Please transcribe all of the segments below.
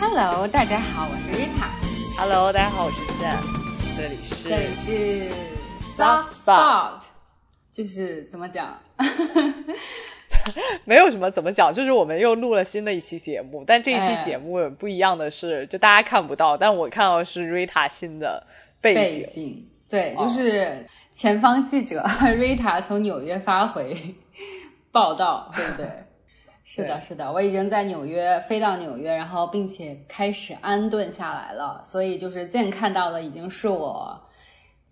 Hello，大家好，我是 Rita。Hello，大家好，我是 Sam，这里是这里是 Soft Spot 就是怎么讲？没有什么怎么讲，就是我们又录了新的一期节目，但这一哎期节目不一样的是，就大家看不到，但我看到的是 Rita 新的背背景。对，哦就是前方记者 Rita 从纽约发回报道，对不对？是的，是的，我已经在纽约飞到纽约，然后并且开始安顿下来了，所以就是现在看到的已经是我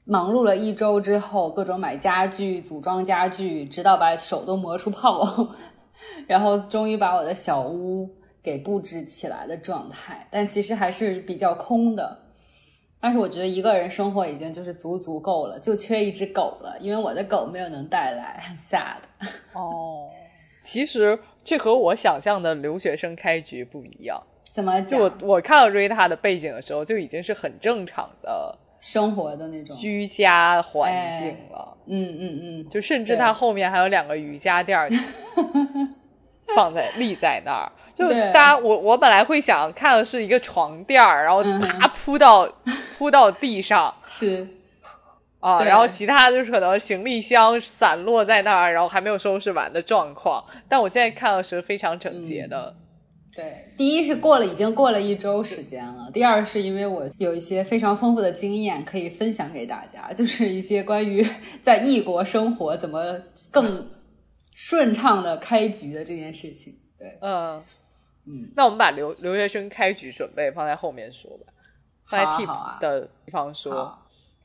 忙碌了一周之后，各种买家具、组装家具，直到把手都磨出泡，然后终于把我的小屋给布置起来的状态，但其实还是比较空的。但是我觉得一个人生活已经就是足足够了，就缺一只狗了，因为我的狗没有能带来，很 sad。哦，其实这和我想象的留学生开局不一样。怎么就我？我看到 Rita 的背景的时候，就已经是很正常的生活的那种。居家环境了。嗯嗯嗯，就甚至对它后面还有两个瑜伽垫儿 放在立在那儿。就大家，我我本来会想看的是一个床垫儿，然后啪铺到 铺到地上是，啊，然后其他就是可能行李箱散落在那儿，然后还没有收拾完的状况。但我现在看到是非常整洁的。对。第一是过了已经过了一周时间了，第二是因为我有一些非常丰富的经验可以分享给大家，就是一些关于 在异国生活怎么更顺畅的开局的这件事情。对，嗯，嗯，那我们把留留学生开局准备放在后面说吧，放在 tip 的地方说。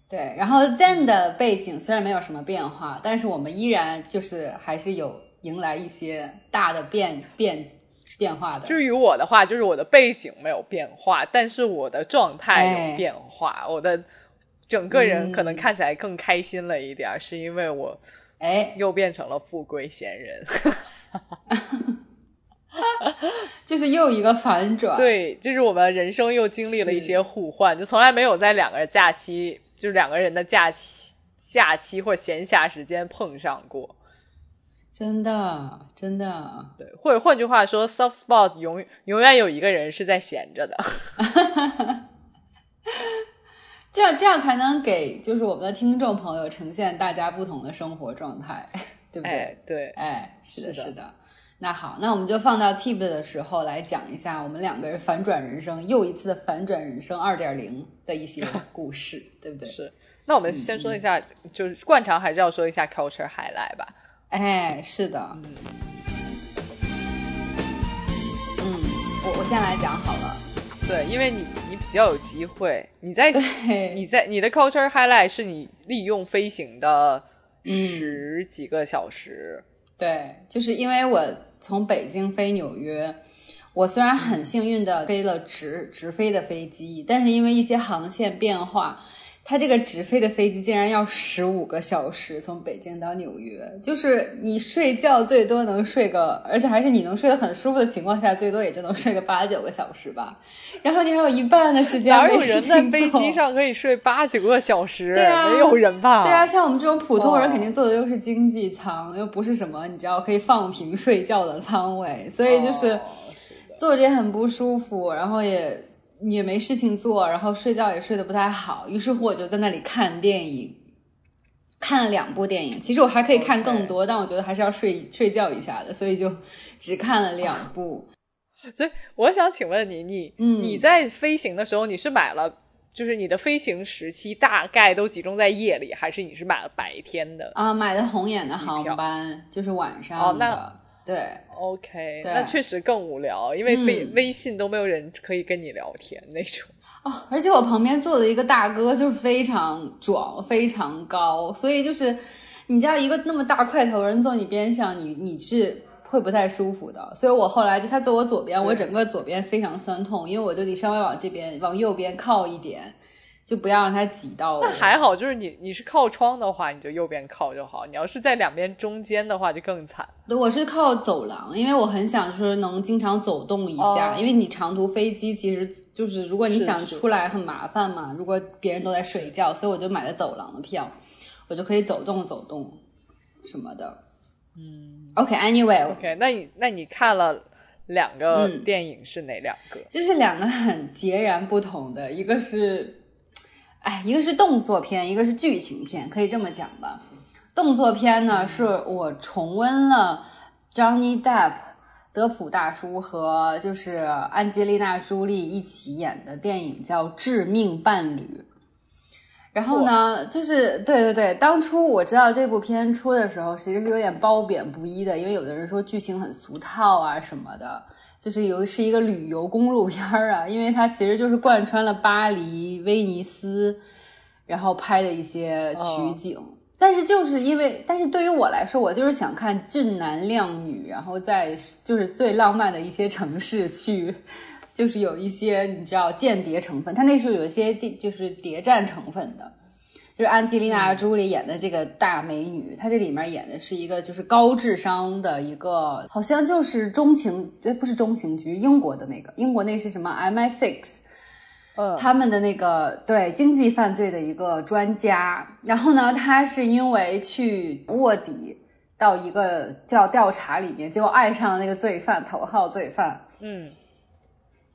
好，对，然后 Zen 的背景虽然没有什么变化，但是我们依然就是还是有迎来一些大的变变变化的。至于我的话，就是我的背景没有变化，但是我的状态哎有变化，我的整个人可能嗯看起来更开心了一点儿，是因为我哎，又变成了富贵闲人。就是又一个反转。，对，就是我们人生又经历了一些互换，就从来没有在两个假期，就是两个人的假期、假期或闲暇时间碰上过。真的真的，对，或者换句话说，soft spot 永永远有一个人是在闲着的。这样这样才能给就是我们的听众朋友呈现大家不同的生活状态，对不对？哎，对，哎，是的是的。那好，那我们就放到 tip 的时候来讲一下我们两个人反转人生，又一次的反转人生二点零的一些 故事，对不对？是。那我们先说一下，就是惯常还是要说一下 culture highlight 吧。哎，是的。嗯，我我先来讲好了。对，因为你你比较有机会，你在，你在你的 culture highlight 是你利用飞行的嗯十几个小时。对，就是因为我从北京飞纽约，我虽然很幸运的飞了直直飞的飞机，但是因为一些航线变化，它这个直飞的飞机竟然要十五个小时从北京到纽约，就是你睡觉最多能睡个，而且还是你能睡得很舒服的情况下，最多也就能睡个八九个小时吧。然后你还有一半的时间哪有人在飞机上可以睡八九个小时？对啊没有人吧？对啊，像我们这种普通人哦肯定坐的又是经济舱，又不是什么你知道可以放平睡觉的舱位，所以就是坐着也很不舒服，然后也也没事情做，然后睡觉也睡得不太好，于是乎我就在那里看电影。看了两部电影，其实我还可以看更多但我觉得还是要睡睡觉一下的，所以就只看了两部。所以我想请问你，你、嗯你在飞行的时候，你是买了，就是你的飞行时期大概都集中在夜里，还是你是买了白天的、啊，买的红眼的航班就是晚上哦的，那对，o k 对那确实更无聊，因为微、嗯微信都没有人可以跟你聊天那种。哦，而且我旁边坐的一个大哥就是非常壮，非常高，所以就是你知道一个那么大块头人坐你边上，你你是会不太舒服的。所以我后来就他坐我左边，我整个左边非常酸痛，因为我就得稍微往这边往右边靠一点，就不要让它挤到我。那还好，就是你你是靠窗的话，你就右边靠就好；你要是在两边中间的话，就更惨。对，我是靠走廊，因为我很想说能经常走动一下，哦因为你长途飞机其实就是如果你想出来很麻烦嘛，如果别人都在睡觉，所以我就买了走廊的票，我就可以走动走动什么的。嗯 OK，Anyway，、，OK，那你那你看了两个电影是哪两个？就是两个很截然不同的，一个是，哎，一个是动作片，一个是剧情片，可以这么讲吧。动作片呢，是我重温了 Johnny Depp 德普大叔和就是安吉丽娜朱莉一起演的电影，叫《致命伴侣》。然后呢，就是对对对，当初我知道这部片出的时候，其实是有点褒贬不一的，因为有的人说剧情很俗套啊什么的，就是有是一个旅游公路片啊，因为它其实就是贯穿了巴黎、威尼斯，然后拍的一些取景。但是就是因为，但是对于我来说，我就是想看俊男靓女，然后在就是最浪漫的一些城市去。就是有一些你知道间谍成分，它那时候有一些谍就是谍战成分的，就是安吉丽娜朱莉演的这个大美女，她这里面演的是一个就是高智商的一个，好像就是中情，哎不是中情局，英国的那个，英国那是什么 MI6，呃，他们的那个对经济犯罪的一个专家，然后呢，他是因为去卧底到一个叫调查里面，结果爱上了那个罪犯头号罪犯，嗯。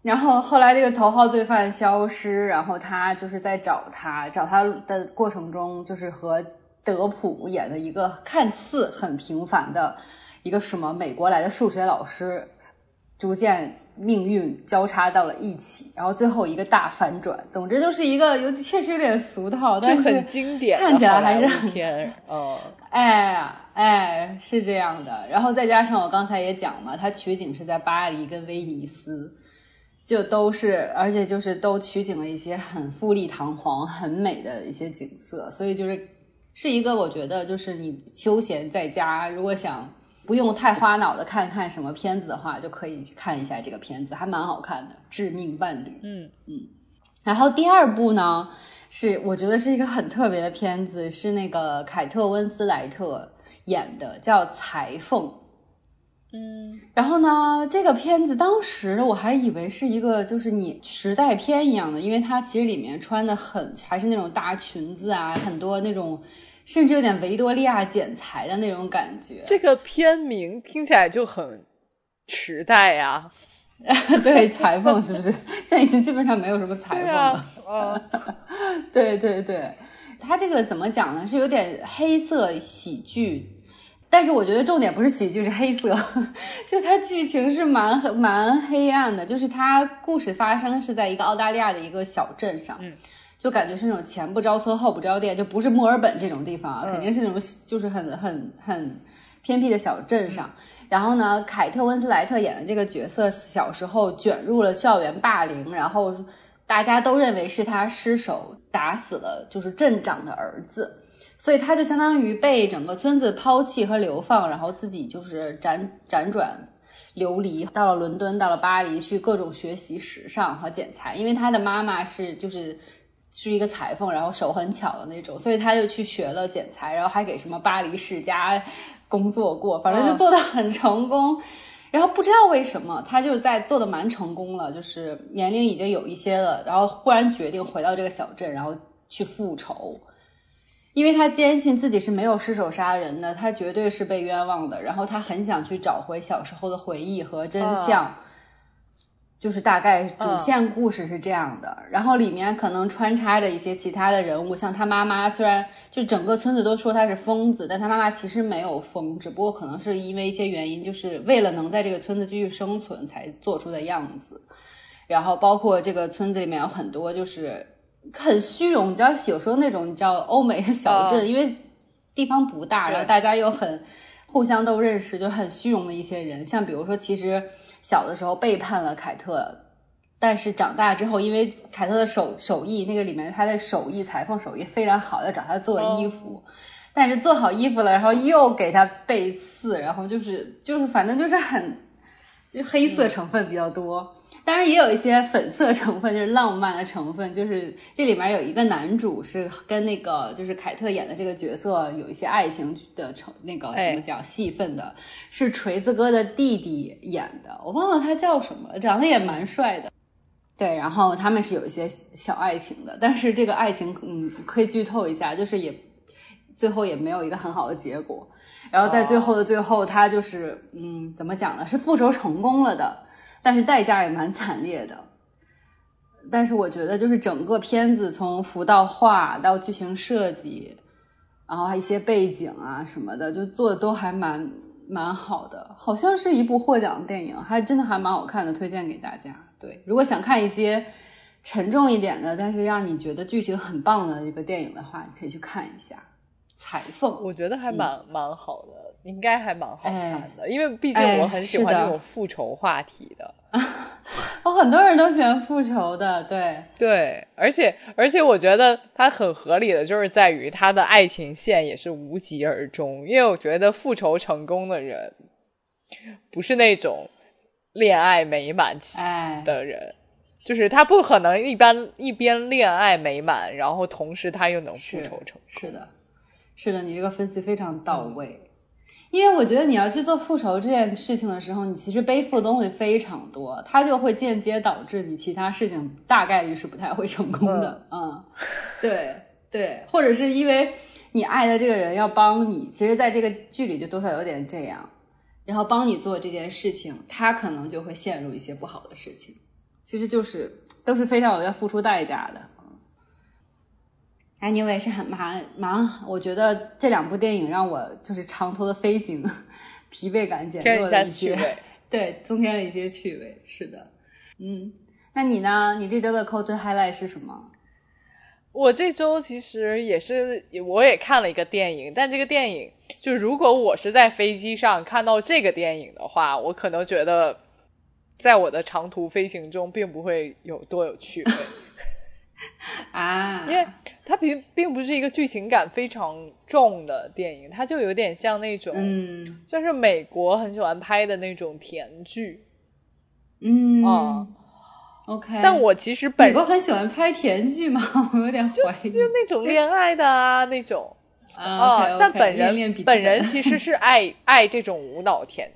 然后后来这个头号罪犯消失，然后他就是在找他，找他的过程中，就是和德普演的一个看似很平凡的一个什么美国来的数学老师，逐渐命运交叉到了一起，然后最后一个大反转。总之就是一个有确实有点俗套，但是很经典，看起来还是很甜。哦，哎哎，是这样的。然后再加上我刚才也讲嘛，它取景是在巴黎跟威尼斯。就都是，而且就是都取景了一些很富丽堂皇、很美的一些景色，所以就是是一个我觉得就是你休闲在家，如果想不用太花脑的看看什么片子的话，就可以看一下这个片子，还蛮好看的，《致命伴侣》。嗯嗯。然后第二部呢，是我觉得是一个很特别的片子，是那个凯特温斯莱特演的，叫《裁缝》。嗯，然后呢，这个片子当时我还以为是一个就是你时代片一样的，因为它其实里面穿的很还是那种大裙子啊，很多那种甚至有点维多利亚剪裁的那种感觉。这个片名听起来就很时代呀。对，裁缝是不是？现在已经基本上没有什么裁缝了。啊。对对对，它这个怎么讲呢？是有点黑色喜剧。但是我觉得重点不是喜剧，是黑色。就它剧情是蛮蛮黑暗的，就是它故事发生是在一个澳大利亚的一个小镇上，就感觉是那种前不着村后不着店，就不是墨尔本这种地方啊，肯定是那种就是很很很偏僻的小镇上。然后呢，凯特温斯莱特演的这个角色小时候卷入了校园霸凌，然后大家都认为是他失手打死了就是镇长的儿子。所以他就相当于被整个村子抛弃和流放，然后自己就是辗辗转流离，到了伦敦，到了巴黎去各种学习时尚和剪裁。因为他的妈妈是就是是一个裁缝，然后手很巧的那种，所以他就去学了剪裁，然后还给什么巴黎世家工作过，反正就做的很成功。然后不知道为什么他就是在做的蛮成功了，就是年龄已经有一些了，然后忽然决定回到这个小镇，然后去复仇。因为他坚信自己是没有失手杀人的，他绝对是被冤枉的。然后他很想去找回小时候的回忆和真相，就是大概主线故事是这样的。然后里面可能穿插着一些其他的人物，像他妈妈，虽然就整个村子都说他是疯子，但他妈妈其实没有疯，只不过可能是因为一些原因，就是为了能在这个村子继续生存才做出的样子。然后包括这个村子里面有很多就是。很虚荣，你知道有时候那种你知道欧美的小镇，因为地方不大，然后大家又很互相都认识，就很虚荣的一些人。像比如说，其实小的时候背叛了凯特，但是长大之后，因为凯特的手手艺那个里面他的手艺裁缝手艺非常好，要找他做衣服，但是做好衣服了，然后又给他背刺，然后就是就是反正就是很就黑色成分比较多。当然也有一些粉色成分，就是浪漫的成分，就是这里面有一个男主是跟那个就是凯特演的这个角色有一些爱情的成那个怎么讲戏份的，是锤子哥的弟弟演的，我忘了他叫什么，长得也蛮帅的。对，然后他们是有一些小爱情的，但是这个爱情嗯可以剧透一下，就是也最后也没有一个很好的结果。然后在最后的最后，他就是嗯怎么讲呢？是复仇成功了的。但是代价也蛮惨烈的。但是我觉得就是整个片子从服到画到剧情设计，然后还一些背景啊什么的，就做的都还蛮蛮好的，好像是一部获奖电影，还真的还蛮好看的，推荐给大家。对，如果想看一些沉重一点的，但是让你觉得剧情很棒的一个电影的话，你可以去看一下《裁缝》。我觉得还蛮蛮好的，应该还蛮好看的，因为毕竟哎我很喜欢这种复仇话题的。哦，很多人都喜欢复仇的，对，对，而且而且我觉得它很合理的就是在于他的爱情线也是无疾而终，因为我觉得复仇成功的人不是那种恋爱美满期，的人，就是他不可能一般一边恋爱美满，然后同时他又能复仇成功。是的，是的，你这个分析非常到位。因为我觉得你要去做复仇这件事情的时候，你其实背负的东西非常多，它就会间接导致你其他事情大概率是不太会成功的。嗯，对对，或者是因为你爱的这个人要帮你，其实在这个剧里就多少有点这样，然后帮你做这件事情，他可能就会陷入一些不好的事情，其实就是都是非常有要付出代价的。Anyway 是很蛮蛮，我觉得这两部电影让我就是长途的飞行疲惫感减弱了一些。对，增添了一些趣味。是的，嗯，那你呢？你这周的 culture highlight 是什么？我这周其实也是，我也看了一个电影，但这个电影就如果我是在飞机上看到这个电影的话，我可能觉得在我的长途飞行中并不会有多有趣味，啊，因为它并并不是一个剧情感非常重的电影，它就有点像那种，嗯就是美国很喜欢拍的那种甜剧嗯啊。OK，但我其实美本国很喜欢拍甜剧吗？我有点怀疑。就那种恋爱的啊那种。啊但本人本人其实是爱 爱这种无脑甜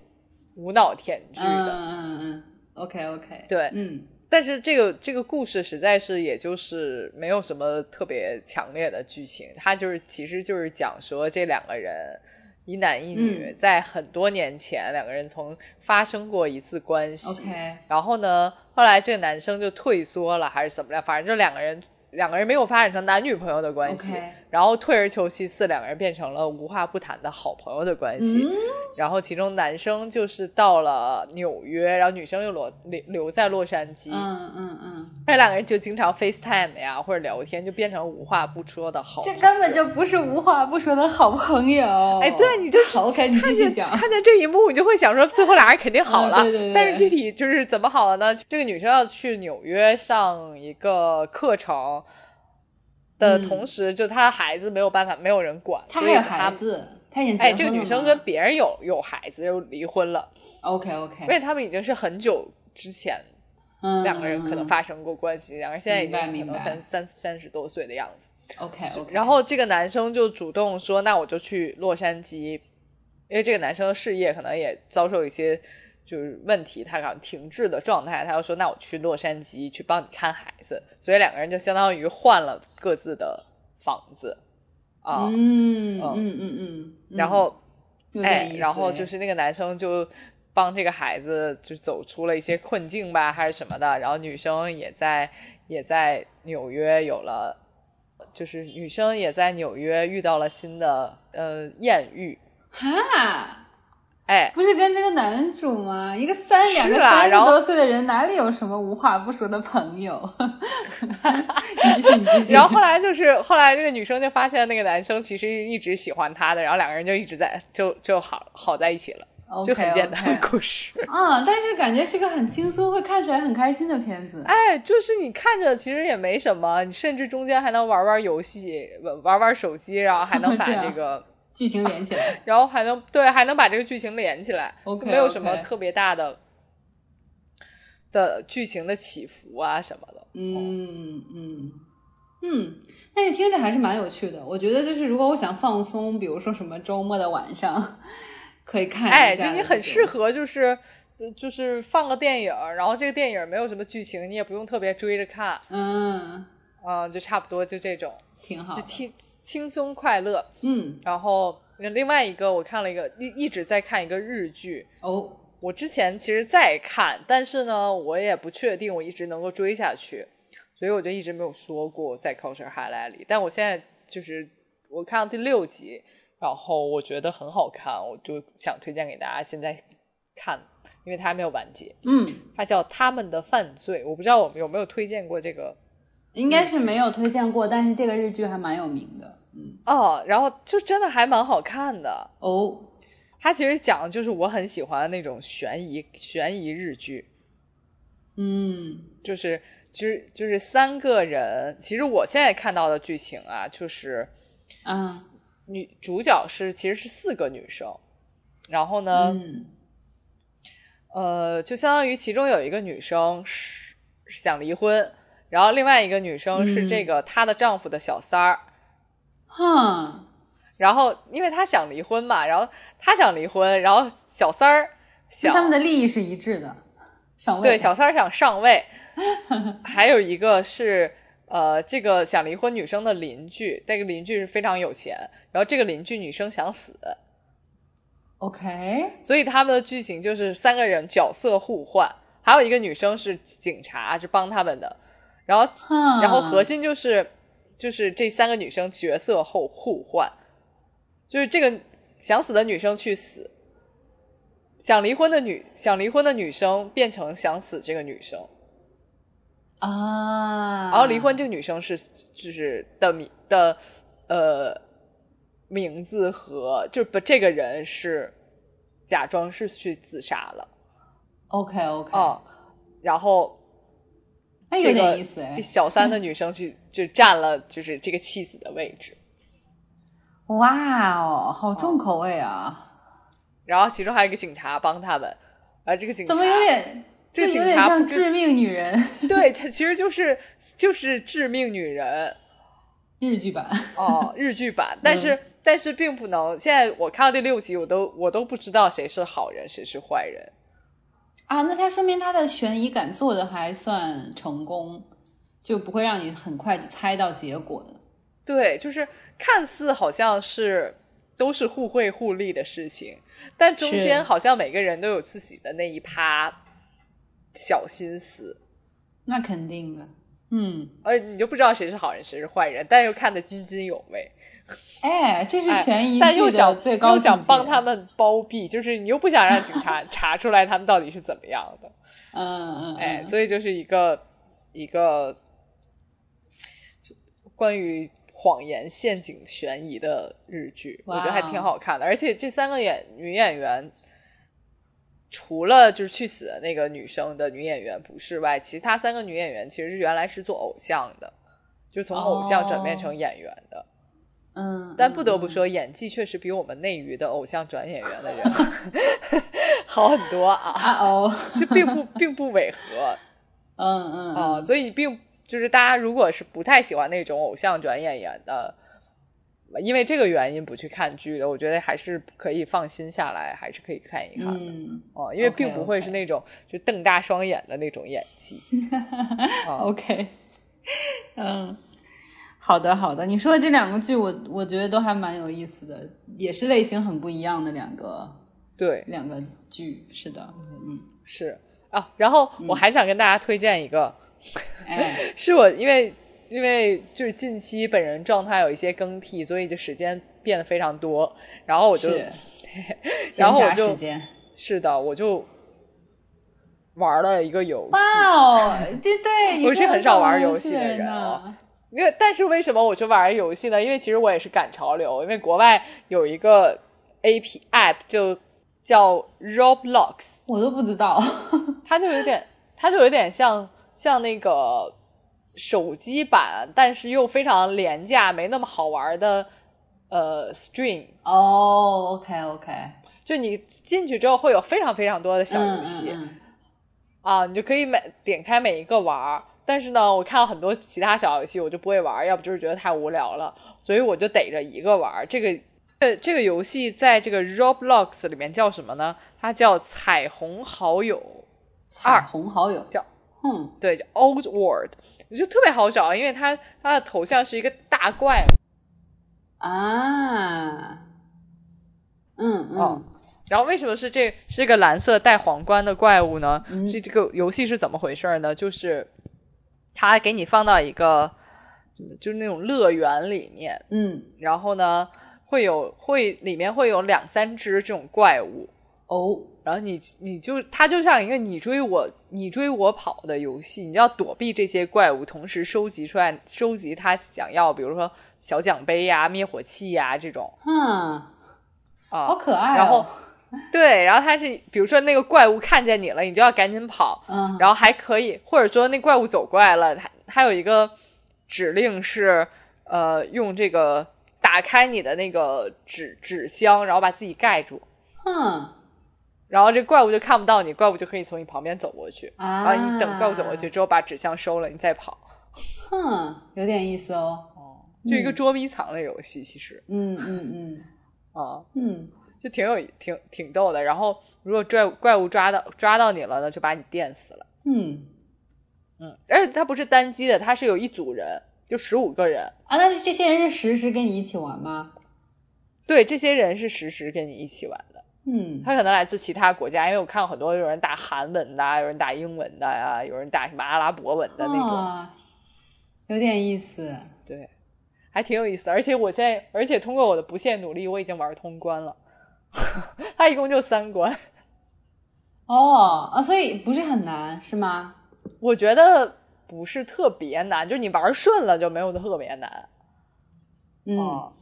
无脑甜剧嗯的，嗯嗯嗯，OK OK，对嗯但是这个这个故事实在是也就是没有什么特别强烈的剧情，它就是其实就是讲说这两个人一男一女嗯。在很多年前两个人曾发生过一次关系，OK，然后呢，后来这个男生就退缩了还是怎么样，反正就两个人两个人没有发展成男女朋友的关系 OK 然后退而求其次，两个人变成了无话不谈的好朋友的关系。嗯然后其中男生就是到了纽约，然后女生又留留留在洛杉矶，嗯嗯嗯，那两个人就经常 FaceTime 呀或者聊天，就变成无话不说的好。这根本就不是无话不说的好朋友。哎，对，你就好 OK，你继看见续讲。看见这一幕，你就会想说，最后俩人肯定好了。嗯对对对但是具体就是怎么好了呢？这个女生要去纽约上一个课程的嗯。同时，就他孩子没有办法，没有人管，他还有孩。子，他已经结哎，这个女生跟别人有有孩子，又离婚了，OK OK，因为他们已经是很久之前嗯，两个人可能发生过关系，两个人现在已经可能三三三十多岁的样子。OK OK，然后这个男生就主动说，那我就去洛杉矶，因为这个男生的事业可能也遭受一些就是问题，他可能停滞的状态，他就说，那我去洛杉矶去帮你看孩子，所以两个人就相当于换了各自的房子啊，嗯嗯嗯嗯然后哎然后哎就是那个男生就帮这个孩子就走出了一些困境吧，还是什么的。然后女生也在也在纽约有了，就是女生也在纽约遇到了新的呃艳遇，哈。哎，不是跟这个男主吗？一个三两个三十多岁的人，哪里有什么无话不说的朋友？你继续，你继续。然后后来就是后来这个女生就发现那个男生其实一直喜欢她的，然后两个人就一直在就就好好在一起了就很简单的故事。啊，但是感觉是个很轻松，会看起来很开心的片子。哎，就是你看着其实也没什么，你甚至中间还能玩玩游戏，玩玩玩手机，然后还能把 这个，剧情连起来。然后还能对，还能把这个剧情连起来没有什么特别大的的剧情的起伏啊什么的。嗯嗯嗯，但是听着还是蛮有趣的。我觉得就是如果我想放松，比如说什么周末的晚上，可以看一下哎，就你很适合就是。呃就是放个电影，然后这个电影没有什么剧情，你也不用特别追着看，嗯，嗯、就差不多就这种，挺好。就轻轻松快乐。嗯然后另外一个我看了一个一一直在看一个日剧，哦我之前其实在看，但是呢，我也不确定我一直能够追下去，所以我就一直没有说过在 Culture Highlight 里。但我现在就是我看到第六集，然后我觉得很好看，我就想推荐给大家现在看，因为它还没有完结。嗯，它叫《他们的犯罪》，我不知道我们有没有推荐过这个。应该是没有推荐过，但是这个日剧还蛮有名的。嗯，哦，然后就真的还蛮好看的。哦，它其实讲的就是我很喜欢的那种悬疑悬疑日剧，嗯，就是就是就是三个人，其实我现在看到的剧情啊，就是啊，女主角是其实是四个女生，然后呢，嗯。呃，就相当于其中有一个女生是想离婚，然后另外一个女生是这个她的丈夫的小三儿，哼，然后因为她想离婚嘛，然后她想离婚，然后小三儿想他们的利益是一致的，上位。对，小三儿想上位，还有一个是呃，这个想离婚女生的邻居，这个邻居是非常有钱，然后这个邻居女生想死，OK，所以他们的剧情就是三个人角色互换，还有一个女生是警察，是帮他们的，然后，然后核心就是就是这三个女生角色后互换，就是这个想死的女生去死，想离婚的女想离婚的女生变成想死这个女生。啊，然后离婚这个女生是就是的名的呃名字和就不这个人是假装是去自杀了。OK OK，哦，然后那有这个点意思哎，小三的 女生去就占了就是这个妻子的位置，哇哦，好重口味啊，然后其中还有一个警察帮他们，啊这个警察怎么有点，这个有点警察像致命女人 对，它其实就是就是致命女人。日剧版，哦，日剧版，但是、但是并不能。现在我看到第六集，我都我都不知道谁是好人，谁是坏人。啊，那他说明他的悬疑感做的还算成功，就不会让你很快就猜到结果的。对，就是看似好像是都是互惠互利的事情，但中间好像每个人都有自己的那一趴小心思，那肯定的，嗯，而你就不知道谁是好人，谁是坏人，但又看得津津有味。哎，这是哎悬疑剧的但又想最高。又想帮他们包庇，就是你又不想让警察 查出来他们到底是怎么样的。嗯嗯，哎，嗯所以就是一个一个关于谎言、陷阱、悬疑的日剧，我觉得还挺好看的。而且这三个演女演员，除了就是去死的那个女生的女演员不是外，其他三个女演员其实是原来是做偶像的，就从偶像转变成演员的。嗯，但不得不嗯，说，演技确实比我们内娱的偶像转演员的人 好很多啊，啊哦，这并不并不违和。嗯嗯啊、嗯，所以并就是大家如果是不太喜欢那种偶像转演员的，因为这个原因不去看剧的，我觉得还是可以放心下来，还是可以看一看的。嗯哦、因为并不会是那种就瞪大双眼的那种演技。啊，OK，嗯，好的好的，你说的这两个剧我我觉得都还蛮有意思的，也是类型很不一样的两个对，两个剧，是的，嗯，是啊。然后我还想跟大家推荐一个，哎，是我因为因为就是近期本人状态有一些更替，所以就时间变得非常多，然后我就，是 然后我就时间。是的，我就玩了一个游戏。哇哦，这对，你我是很少玩游游戏的人。因为但是为什么我去玩游戏呢？因为其实我也是赶潮流，因为国外有一个 A P App 就叫 Roblox，我都不知道。它就有点，它就有点像像那个手机版，但是又非常廉价，没那么好玩的呃 Stream。哦，OK OK，就你进去之后会有非常非常多的小游戏，嗯嗯啊，你就可以每点开每一个玩儿。但是呢，我看到很多其他小游戏，我就不会玩儿，要不就是觉得太无聊了，所以我就逮着一个玩儿。这个呃这个游戏在这个 Roblox 里面叫什么呢？它叫彩虹好友，彩虹好友叫嗯，对，叫 Old World，就特别好找，因为它它的头像是一个大怪，啊，嗯嗯，哦然后为什么是这是个蓝色带皇冠的怪物呢？嗯是这个游戏是怎么回事呢？就是它给你放到一个就是那种乐园里面，嗯，然后呢会有会里面会有两三只这种怪物，哦，然后你你就它就像一个你追我你追我跑的游戏，你要躲避这些怪物，同时收集出来收集他想要，比如说小奖杯呀、灭火器呀这种嗯，啊，好可爱、哦。然后 对，然后它是比如说那个怪物看见你了，你就要赶紧跑，嗯，然后还可以或者说那怪物走过来了，它它有一个指令是呃用这个打开你的那个纸纸箱，然后把自己盖住。哼。然后这怪物就看不到你，怪物就可以从你旁边走过去，啊，然后你等怪物走过去之后把纸箱收了，你再跑。哼，有点意思哦。哦，就一个捉迷藏的游戏，其实。嗯嗯啊，嗯嗯，就挺有挺挺逗的。然后如果怪怪物抓到抓到你了呢，就把你电死了。嗯嗯，而且它不是单机的，它是有一组人，就十五个人。啊，那这些人是实时跟你一起玩吗？对，这些人是实时跟你一起玩的。嗯，他可能来自其他国家，因为我看过很多有人打韩文的啊，有人打英文的呀、有人打什么阿拉伯文的那种。啊，有点意思。对，还挺有意思的。而且我现在，而且通过我的不懈努力，我已经玩通关了。它一共就三关，哦啊，所以不是很难是吗？我觉得不是特别难，就是你玩顺了就没有特别难。嗯啊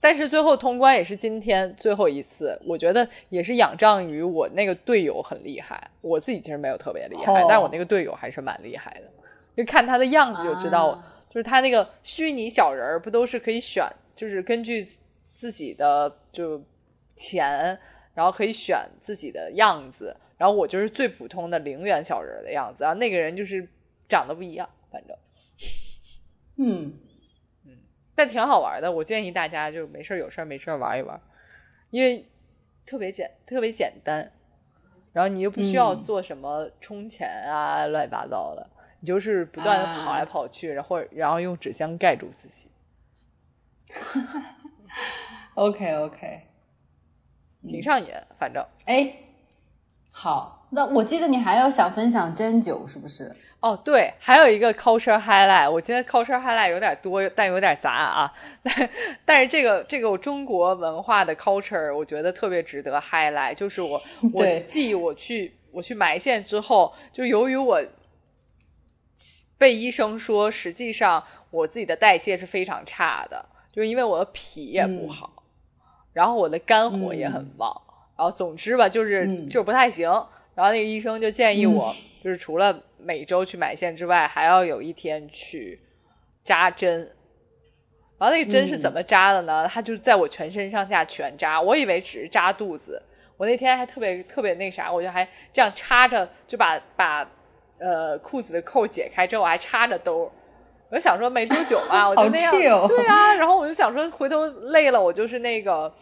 但是最后通关也是今天最后一次，我觉得也是仰仗于我那个队友很厉害，我自己其实没有特别厉害，哦但我那个队友还是蛮厉害的，就看他的样子就知道，啊就是他那个虚拟小人儿不都是可以选，就是根据自己的就钱，然后可以选自己的样子，然后我就是最普通的零元小人的样子，然后那个人就是长得不一样，反正。嗯。嗯但挺好玩的，我建议大家就是没事有事没事玩一玩，因为特别简特别简单，然后你又不需要嗯。做什么充钱啊、乱七八糟的，你就是不断的跑来啊跑去，然后然后用纸箱盖住自己，，OK OK，挺上瘾，反正。哎，好，那我记得你还有想分享针灸是不是？哦，对，还有一个 culture highlight，我今天 culture highlight 有点多，但有点杂啊。但但是这个这个中国文化的 culture，我觉得特别值得 highlight，就是我 我对记我去我去埋线之后，就由于我被医生说，实际上我自己的代谢是非常差的，就是因为我的脾也不嗯好，然后我的肝火也很旺，然后总之吧，就是、嗯就不太行。然后那个医生就建议我，就是除了每周去买线之外，还要有一天去扎针。然后那个针是怎么扎的呢？它就在我全身上下全扎，我以为只是扎肚子。我那天还特别特别那啥，我就还这样插着，就把把呃裤子的扣解开之后，我还插着兜儿。我就想说没多久嘛，我就那样，对啊。然后我就想说，回头累了，我就是那个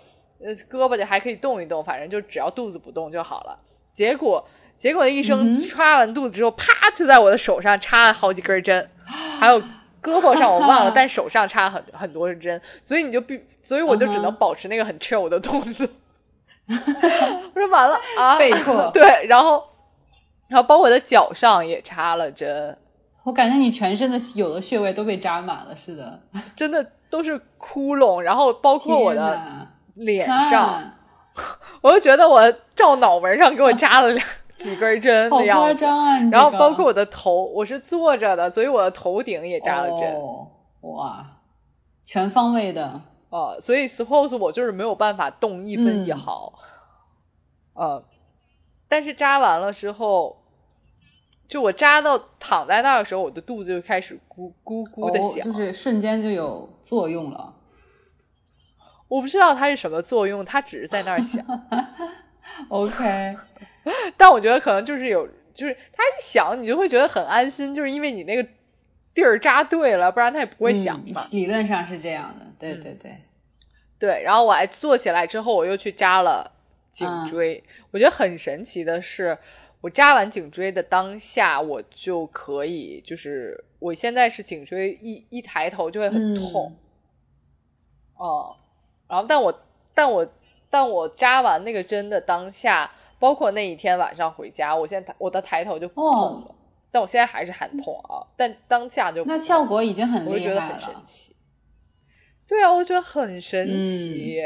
呃胳膊就还可以动一动，反正就只要肚子不动就好了。结果结果那医生插完肚子之后，啪就在我的手上插了好几根针，还有胳膊上我忘了，但手上插很很多针，所以你就必，所以我就只能保持那个很 chill 的动作。我说完了啊，被迫对，然后然后包括我的脚上也插了针，我感觉你全身的有的穴位都被扎满了似的。真的都是窟窿，然后包括我的脸上，我就觉得我照脑门上给我扎了两 几根针好夸的样子。张啊！然后包括我的头，我是坐着的，所以我的头顶也扎了针。哦，哇，全方位的。哦，所以 suppose 我就是没有办法动一分一嗯毫，呃，但是扎完了之后，就我扎到躺在那儿的时候，我的肚子就开始咕咕咕的哦，响，就是瞬间就有作用了。我不知道它是什么作用，它只是在那儿响，OK，但我觉得可能就是有，就是它一响，你就会觉得很安心，就是因为你那个地儿扎对了，不然它也不会响嗯。理论上是这样的，对嗯对对。对，然后我还坐起来之后，我又去扎了颈嗯椎。我觉得很神奇的是，我扎完颈椎的当下，我就可以，就是我现在是颈椎一一抬头就会很痛，嗯哦、然后但我但我但我扎完那个针的当下，包括那一天晚上回家，我现在我的抬头就不痛了，但我现在还是很痛啊。但当下就那效果已经很厉害了，我觉得很神奇。对啊，我觉得很神奇。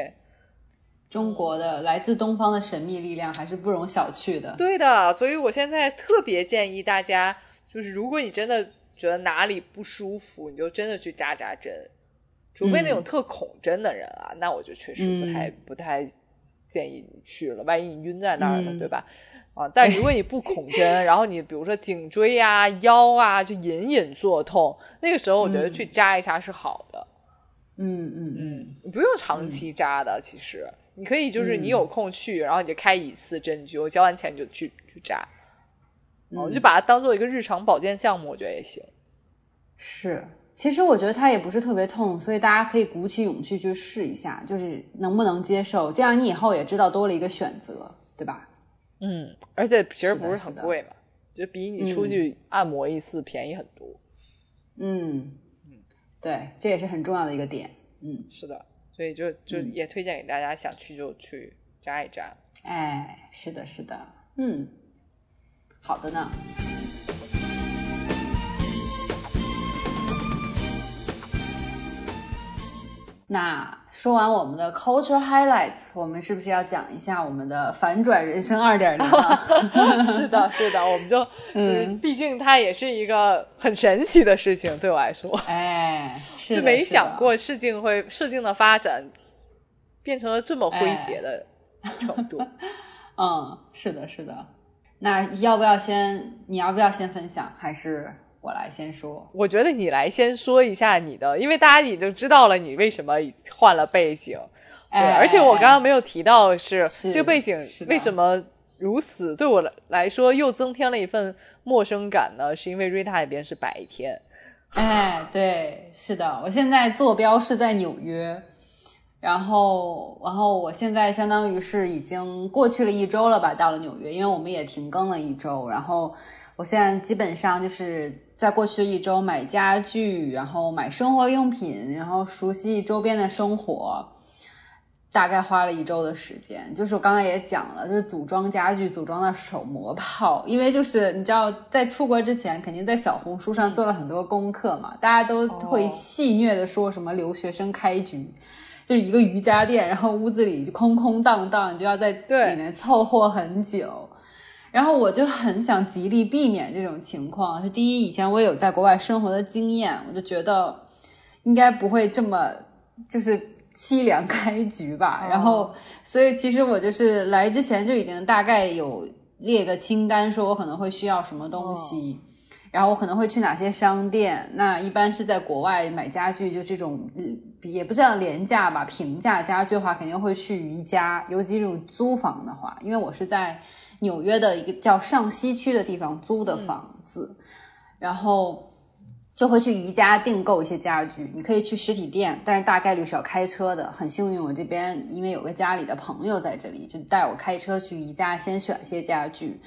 中国的来自东方的神秘力量还是不容小觑的。对的，所以我现在特别建议大家，就是如果你真的觉得哪里不舒服，你就真的去扎扎针。除非那种特恐针的人啊，那我就确实不太不太建议你去了，万一你晕在那儿呢，对吧？啊，但如果你不恐针，然后你比如说颈椎啊、腰啊就隐隐作痛，那个时候我觉得去扎一下是好的。嗯嗯嗯，你不用长期扎的，其实。你可以就是你有空去，然后你就开一次针灸，交完钱你就去去扎，哦，就把它当做一个日常保健项目，我觉得也行。是，其实我觉得它也不是特别痛，所以大家可以鼓起勇气去试一下，就是能不能接受，这样你以后也知道多了一个选择，对吧？嗯，而且其实不是很贵嘛，就比你出去按摩一次便宜很多。嗯嗯，对，这也是很重要的一个点。嗯，是的。所以就就也推荐给大家，想去就去扎一扎。哎，是的，是的，嗯，好的呢。那说完我们的 culture highlights，我们是不是要讲一下我们的反转人生二点零了？是的，是的，我们就就是毕竟它也是一个很神奇的事情，对我来说。哎，是就没想过事情会事情的发展变成了这么诙谐的程度。嗯，是的，是的。那要不要先？你要不要先分享？还是？我来先说，我觉得你来先说一下你的，因为大家已经知道了你为什么换了背景，对，而且我刚刚没有提到是这个背景为什么如此对我来来说又增添了一份陌生感呢？是因为瑞塔那边是白天，哎，对，是的，我现在坐标是在纽约，然后然后我现在相当于是已经过去了一周了吧，到了纽约，因为我们也停更了一周，然后我现在基本上就是。在过去的一周买家具，然后买生活用品，然后熟悉周边的生活，大概花了一周的时间。就是我刚才也讲了，就是组装家具，组装的手磨泡。因为就是你知道，在出国之前，肯定在小红书上做了很多功课嘛，大家都会戏谑的说什么留学生开局，就是一个瑜伽垫，然后屋子里就空空荡荡，你就要在里面凑合很久。然后我就很想极力避免这种情况。是第一，以前我有在国外生活的经验，我就觉得应该不会这么就是凄凉开局吧。然后，所以其实我就是来之前就已经大概有列个清单，说我可能会需要什么东西，然后我可能会去哪些商店。那一般是在国外买家具，就这种也不叫廉价吧，平价家具的话，肯定会去宜家。尤其这种租房的话，因为我是在。纽约的一个叫上西区的地方租的房子，然后就会去宜家订购一些家具。你可以去实体店，但是大概率是要开车的。很幸运，我这边因为有个家里的朋友在这里，就带我开车去宜家先选一些家具，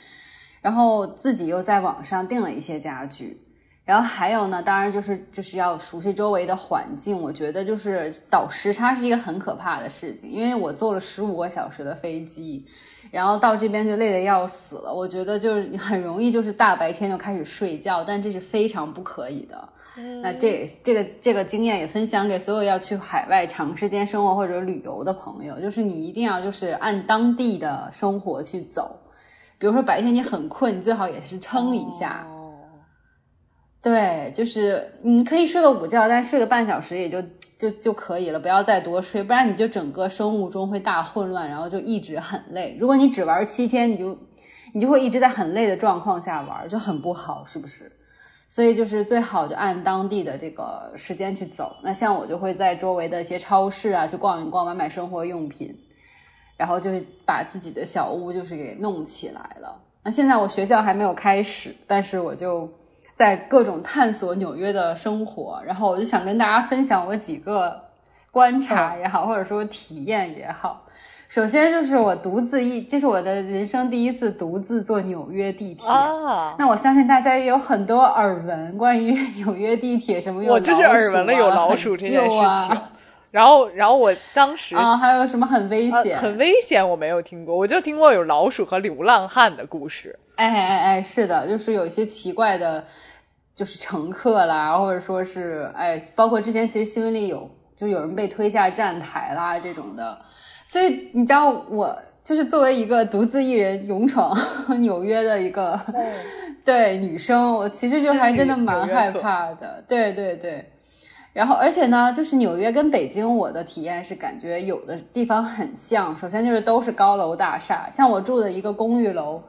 然后自己又在网上订了一些家具。然后还有呢，当然就是就是要熟悉周围的环境。我觉得就是倒时差是一个很可怕的事情，因为我坐了十五个小时的飞机。然后到这边就累得要死了，我觉得就是 很容易就是大白天就开始睡觉，但这是非常不可以的。那这这个这个经验也分享给所有要去海外长时间生活或者旅游的朋友，就是你一定要就是按当地的生活去走。比如说白天你很困，你最好也是撑一下。对，就是你可以睡个午觉，但是睡个半小时也就。就就可以了，不要再多睡，不然你就整个生物钟会大混乱，然后就一直很累。如果你只玩七天，你就你就会一直在很累的状况下玩，就很不好，是不是？所以就是最好就按当地的这个时间去走。那像我就会在周围的一些超市啊去逛一逛，买买生活用品，然后就是把自己的小屋就是给弄起来了。那现在我学校还没有开始，但是我就。在各种探索纽约的生活，然后我就想跟大家分享我几个观察也好，或者说体验也好。首先就是我独自一，这是我的人生第一次独自坐纽约地铁。啊，那我相信大家也有很多耳闻关于纽约地铁什么有我就是耳闻了有老鼠这件事情。然后然后我当时啊，还有什么很危险？很危险，我没有听过，我就听过有老鼠和流浪汉的故事。哎哎哎，是的，就是有一些奇怪的，就是乘客啦，或者说是哎，包括之前其实新闻里有，就有人被推下站台啦这种的。所以你知道，我就是作为一个独自一人勇闯 纽约的一个对 女生，我其实就还真的蛮害怕的。对对对。然后，而且呢，就是纽约跟北京，我的体验是感觉有的地方很像。首先就是都是高楼大厦，像我住的一个公寓楼，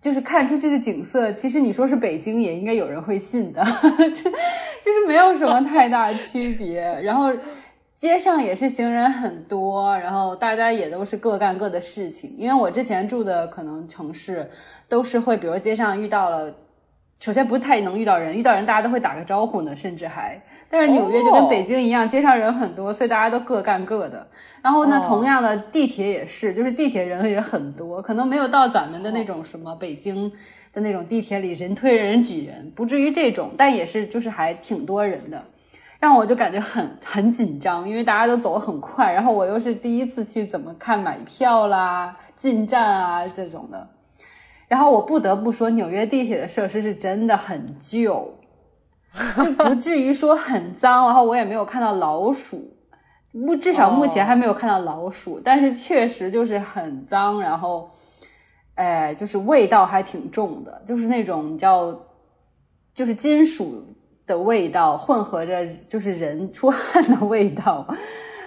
就是看出去的景色，其实你说是北京，也应该有人会信的，就是没有什么太大区别。然后街上也是行人很多，然后大家也都是各干各的事情。因为我之前住的可能城市都是会，比如街上遇到了，首先不太能遇到人，遇到人大家都会打个招呼呢，甚至还。但是纽约就跟北京一样，街上人很多，所以大家都各干各的。然后呢，同样的地铁也是，就是地铁人也很多，可能没有到咱们的那种什么北京的那种地铁里人推人挤人，不至于这种，但也是就是还挺多人的，让我就感觉很很紧张，因为大家都走得很快，然后我又是第一次去怎么看买票啦、进站啊这种的。然后我不得不说，纽约地铁的设施是真的很旧。就不至于说很脏，然后我也没有看到老鼠，目至少目前还没有看到老鼠，但是确实就是很脏，然后，哎，就是味道还挺重的，就是那种叫就是金属的味道混合着就是人出汗的味道，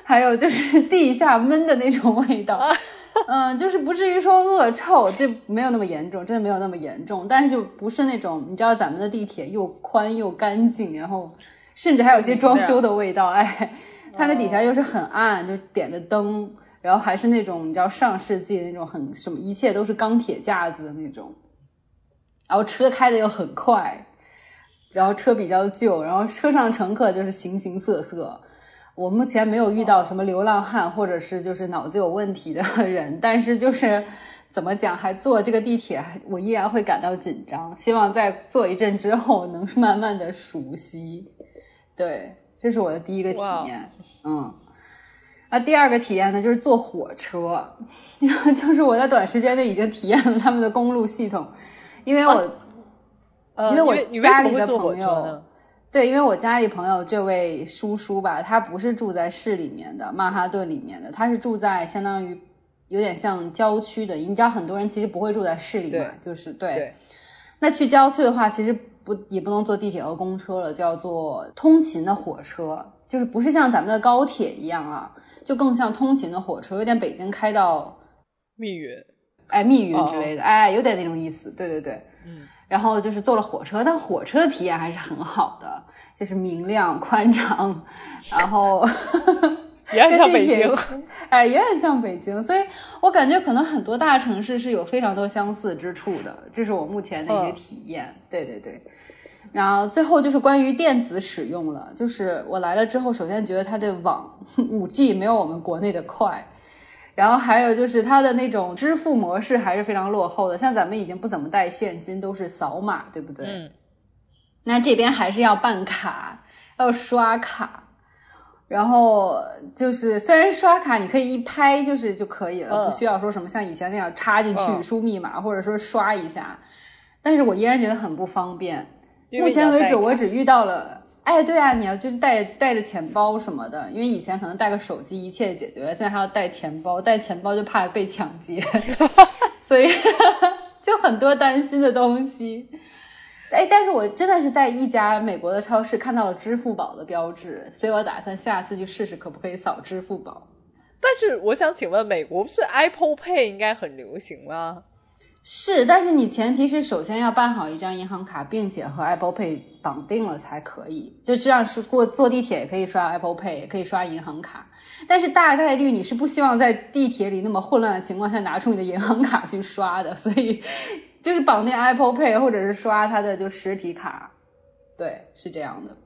还有就是 地下闷的那种味道。嗯，就是不至于说恶臭，这没有那么严重，真的没有那么严重。但是就不是那种，你知道咱们的地铁又宽又干净，然后甚至还有些装修的味道。哎，它那底下又是很暗，就点着灯，然后还是那种你知道上世纪那种很什么，一切都是钢铁架子的那种。然后车开的又很快，然后车比较旧，然后车上乘客就是形形色色。我目前没有遇到什么流浪汉，或者是就是脑子有问题的 人，但是就是怎么讲，还坐这个地铁，我依然会感到紧张。希望在坐一阵之后，能慢慢的熟悉。对，这是我的第一个体验。嗯，那，第二个体验呢，就是坐火车，就是我在短时间内已经体验了他们的公路系统，因为我，呃因为我家里的朋友。对，因为我家里朋友这位叔叔吧，他不是住在市里面的曼哈顿里面的，他是住在相当于有点像郊区的。你知道很多人其实不会住在市里嘛，就是对。那去郊区的话，其实不也不能坐地铁和公车了，就要坐通勤的火车，就是不是像咱们的高铁一样啊，就更像通勤的火车，有点北京开到密云，哎，密云之类的，哎，有点那种意思，对对对，嗯。然后就是坐了火车，但火车的体验还是很好的，就是明亮宽敞，然后 也很像北京，哎，也很像北京，所以我感觉可能很多大城市是有非常多相似之处的，这是我目前的一个体验。对对对，然后最后就是关于电子使用了，就是我来了之后，首先觉得它的网 五 G 没有我们国内的快。然后还有就是它的那种支付模式还是非常落后的，像咱们已经不怎么带现金，都是扫码，对不对？嗯。那这边还是要办卡，要刷卡，然后就是虽然刷卡你可以一拍就是就可以了，不需要说什么像以前那样插进去输密码或者说刷一下，但是我依然觉得很不方便。目前为止我只遇到了。哎，对啊，你要就是带带着钱包什么的，因为以前可能带个手机一切解决了，现在还要带钱包，带钱包就怕被抢劫，所以就很多担心的东西。哎，但是我真的是在一家美国的超市看到了支付宝的标志，所以我打算下次去试试可不可以扫支付宝。但是我想请问，美国不是 Apple Pay 应该很流行吗？是，但是你前提是首先要办好一张银行卡，并且和 Apple Pay 绑定了才可以。就这样是过坐地铁也可以刷 Apple Pay，也可以刷银行卡。但是大概率你是不希望在地铁里那么混乱的情况下拿出你的银行卡去刷的，所以就是绑定 Apple Pay 或者是刷它的就实体卡。对，是这样的。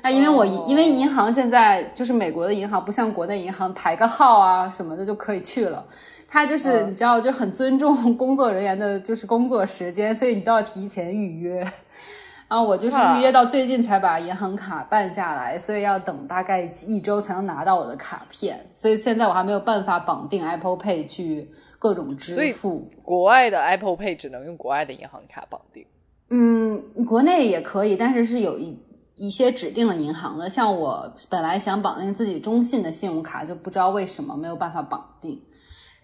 啊，因为我因为银行现在就是美国的银行不像国内银行排个号啊什么的就可以去了。他就是你知道，就很尊重工作人员的，就是工作时间，所以你都要提前预约。然后我就是预约到最近才把银行卡办下来，所以要等大概一周才能拿到我的卡片，所以现在我还没有办法绑定 Apple Pay 去各种支付。国外的 Apple Pay 只能用国外的银行卡绑定。嗯，国内也可以，但是是有一一些指定的银行的，像我本来想绑定自己中信的信用卡，就不知道为什么没有办法绑定。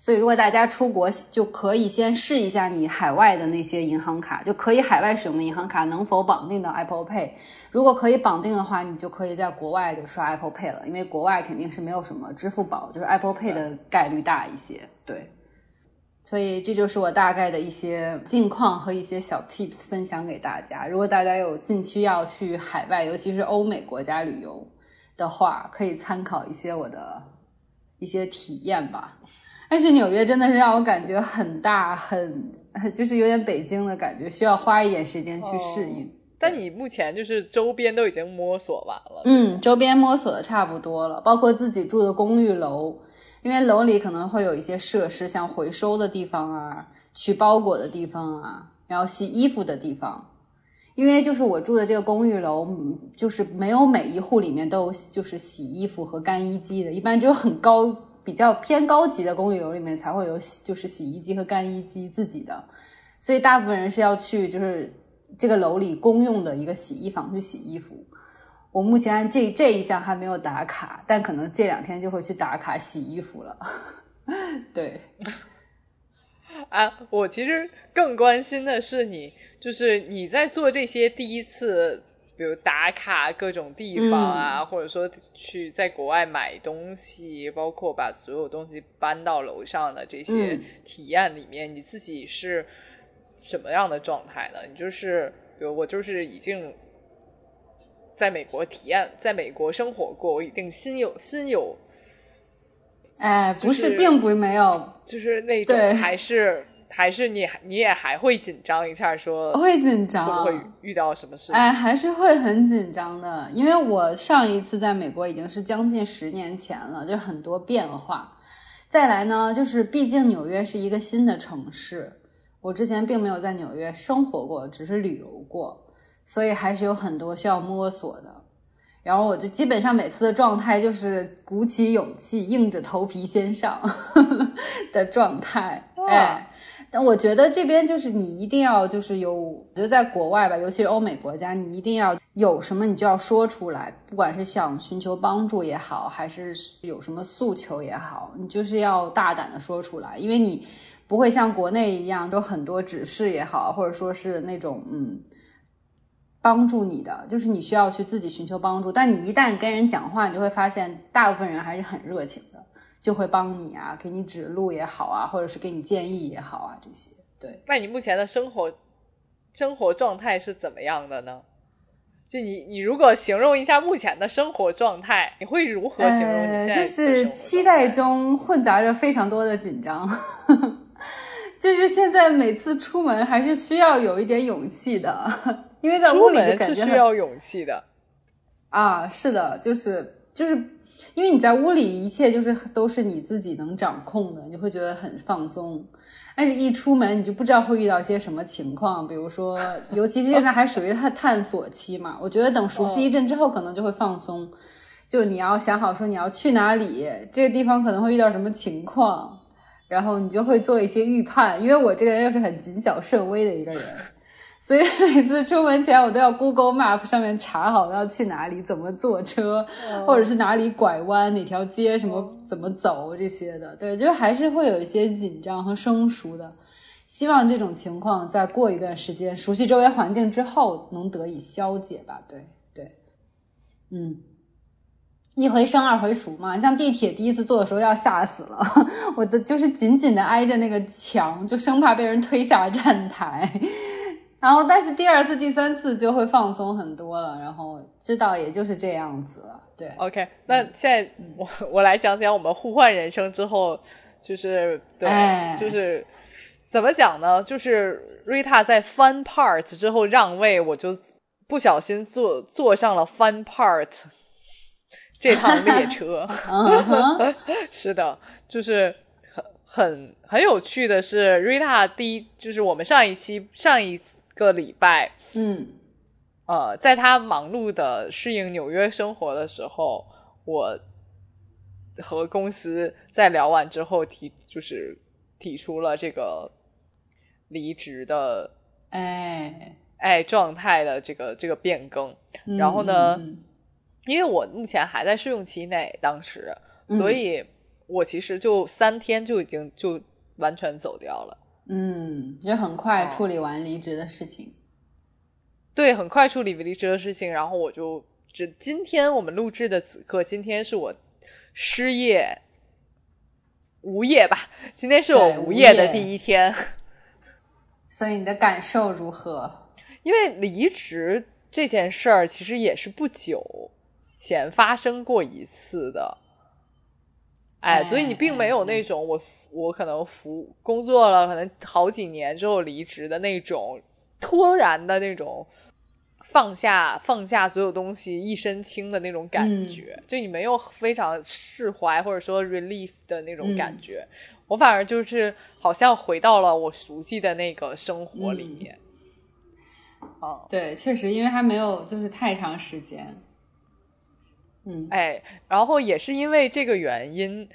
所以，如果大家出国，就可以先试一下你海外的那些银行卡，就可以海外使用的银行卡能否绑定到 Apple Pay。如果可以绑定的话，你就可以在国外就刷 Apple Pay 了，因为国外肯定是没有什么支付宝，就是 Apple Pay 的概率大一些。对，所以这就是我大概的一些近况和一些小 Tips 分享给大家。如果大家有近期要去海外，尤其是欧美国家旅游的话，可以参考一些我的一些体验吧。但是纽约真的是让我感觉很大，很就是有点北京的感觉，需要花一点时间去适应。但你目前就是周边都已经摸索完了？嗯，周边摸索的差不多了，包括自己住的公寓楼，因为楼里可能会有一些设施，像回收的地方啊，取包裹的地方啊，然后洗衣服的地方。因为就是我住的这个公寓楼，就是没有每一户里面都有就是洗衣服和干衣机的，一般只有很高。比较偏高级的公寓楼里面才会有洗，就是洗衣机和干衣机自己的，所以大部分人是要去就是这个楼里公用的一个洗衣房去洗衣服。我目前这这一项还没有打卡，但可能这两天就会去打卡洗衣服了。对。啊，我其实更关心的是你，就是你在做这些第一次。比如打卡各种地方啊，或者说去在国外买东西，包括把所有东西搬到楼上的这些体验里面，你自己是什么样的状态呢？你就是，比如我就是已经在美国体验，在美国生活过，我一定心有心有，哎，不是，并不没有，就是那种还是。还是你你也还会紧张一下，说会紧张，会遇到什么事？哎，还是会很紧张的，因为我上一次在美国已经是将近十年前了，就很多变化。再来呢，就是毕竟纽约是一个新的城市，我之前并没有在纽约生活过，只是旅游过，所以还是有很多需要摸索的。然后我就基本上每次的状态就是鼓起勇气，硬着头皮先上 的状态，哎。但我觉得这边就是你一定要就是有，我觉得在国外吧，尤其是欧美国家，你一定要有什么你就要说出来，不管是想寻求帮助也好，还是有什么诉求也好，你就是要大胆的说出来，因为你不会像国内一样，都很多指示也好，或者说是那种嗯帮助你的，就是你需要去自己寻求帮助。但你一旦跟人讲话，你就会发现大部分人还是很热情的。就会帮你啊，给你指路也好啊，或者是给你建议也好啊，这些对。那你目前的生活生活状态是怎么样的呢？就你你如果形容一下目前的生活状态，你会如何形容？呃，就是期待中混杂着非常多的紧张，就是现在每次出门还是需要有一点勇气的，因为在屋里就感觉需要勇气的。啊，是的，就是就是。因为你在屋里，一切就是都是你自己能掌控的，你会觉得很放松。但是，一出门你就不知道会遇到一些什么情况，比如说，尤其是现在还属于探探索期嘛。我觉得等熟悉一阵之后，可能就会放松。就你要想好说你要去哪里，这个地方可能会遇到什么情况，然后你就会做一些预判。因为我这个人又是很谨小慎微的一个人。所以每次出门前，我都要 Google Map 上面查好要去哪里，怎么坐车，或者是哪里拐弯，哪条街什么怎么走这些的。对，就是还是会有一些紧张和生疏的。希望这种情况在过一段时间熟悉周围环境之后能得以消解吧。对对，嗯，一回生二回熟嘛。像地铁第一次坐的时候要吓死了，我的就是紧紧的挨着那个墙，就生怕被人推下站台。然后，但是第二次、第三次就会放松很多了，然后知道也就是这样子了。对，OK，那现在我 我来讲讲我们互换人生之后，就是对，就是怎么讲呢？就是瑞塔在 Fun Part 之后让位，我就不小心坐坐上了 Fun Part 这趟列车。是的，就是很很很有趣的是，瑞塔第一就是我们上一期上一次。个礼拜，嗯，呃，在他忙碌的适应纽约生活的时候，我和公司在聊完之后提，就是提出了这个离职的，哎哎状态的这个这个变更。嗯然后呢嗯因为我目前还在试用期内，当时，嗯所以我其实就三天就已经就完全走掉了。嗯，就很快哦。处理完离职的事情。对，很快处理离职的事情，然后我就只今天我们录制的此刻，今天是我失业无业吧，今天是我无无业的第一天，所以你的感受如何？因为离职这件事儿其实也是不久前发生过一次的，哎，所以你并没有那种我我可能服工作了可能好几年之后离职的那种突然的那种放下放下所有东西一身轻的那种感觉，就你没有非常释怀或者说 relief 的那种感觉，我反而就是好像回到了我熟悉的那个生活里面。啊，对，确实，因为还没有就是太长时间。嗯，哎，然后也是因为这个原因，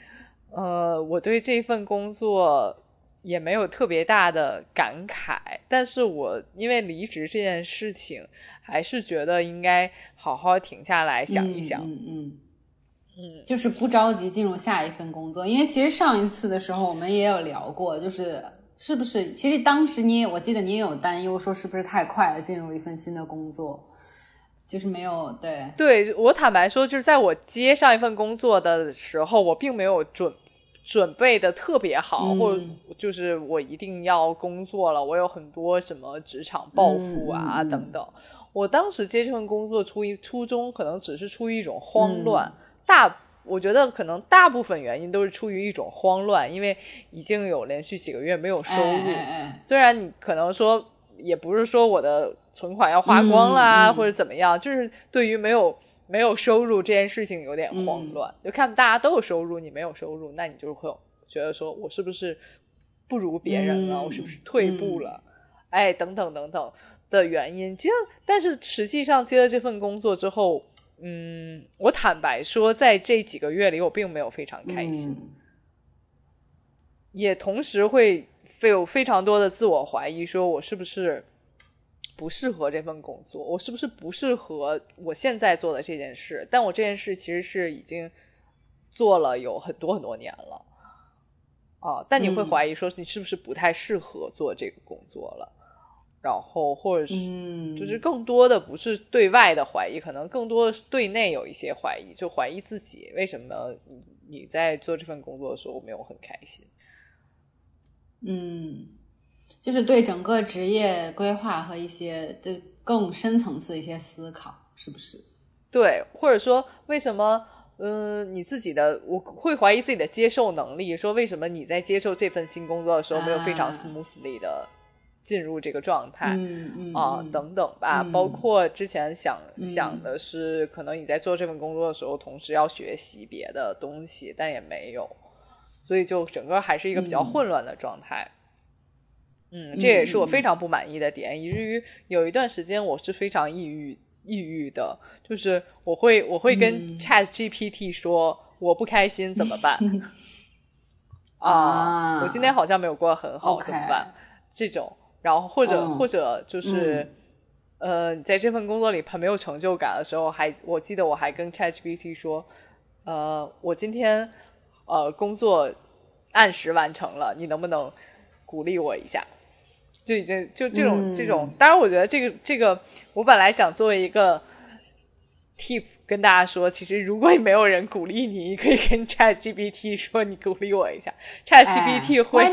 呃，我对这份工作也没有特别大的感慨，但是我因为离职这件事情，还是觉得应该好好停下来想一想。嗯嗯嗯，嗯。就是不着急进入下一份工作，因为其实上一次的时候我们也有聊过，就是是不是，其实当时你也，我记得你也有担忧，说是不是太快了进入一份新的工作，就是没有对，对我坦白说，就是在我接上一份工作的时候，我并没有准准备的特别好，嗯或者就是我一定要工作了，我有很多什么职场抱负啊、等等。我当时接这份工作出于初衷，可能只是出于一种慌乱，嗯大我觉得可能大部分原因都是出于一种慌乱，因为已经有连续几个月没有收入。哎哎哎。虽然你可能说，也不是说我的存款要花光啦，嗯嗯或者怎么样，就是对于没有没有收入这件事情有点慌乱。就看大家都有收入，你没有收入，那你就会觉得说我是不是不如别人了，嗯我是不是退步了，哎，等等等等的原因。接，但是实际上接了这份工作之后，嗯，我坦白说，在这几个月里，我并没有非常开心。嗯也同时会非有非常多的自我怀疑，说我是不是不适合这份工作，我是不是不适合我现在做的这件事？但我这件事其实是已经做了有很多很多年了，啊，但你会嗯怀疑说你是不是不太适合做这个工作了，然后或者是嗯，就是更多的不是对外的怀疑，可能更多的是对内有一些怀疑，就怀疑自己为什么你你在做这份工作的时候没有很开心。嗯，就是对整个职业规划和一些就更深层次的一些思考，是不是？对，或者说为什么，嗯、你自己的我会怀疑自己的接受能力，说为什么你在接受这份新工作的时候没有非常啊 smoothly 的进入这个状态。嗯嗯啊，嗯等等吧，嗯包括之前想嗯想的是，可能你在做这份工作的时候，同时要学习别的东西，但也没有，所以就整个还是一个比较嗯混乱的状态。嗯，嗯这也是我嗯非常不满意的点，以至于有一段时间我是非常抑郁抑郁的，就是我会我会跟嗯 Chat GPT 说我不开心怎么办 啊我今天好像没有过得很好怎么办？这种，然后或者、嗯或者就是。呃，你在这份工作里很没有成就感的时候，还我记得我还跟 ChatGPT 说，呃，我今天呃工作按时完成了，你能不能鼓励我一下？就已经就这种、嗯这种，当然我觉得这个这个，我本来想作为一个 tip 跟大家说，其实如果没有人鼓励你，你可以跟 ChatGPT 说你鼓励我一下，ChatGPT 哎会？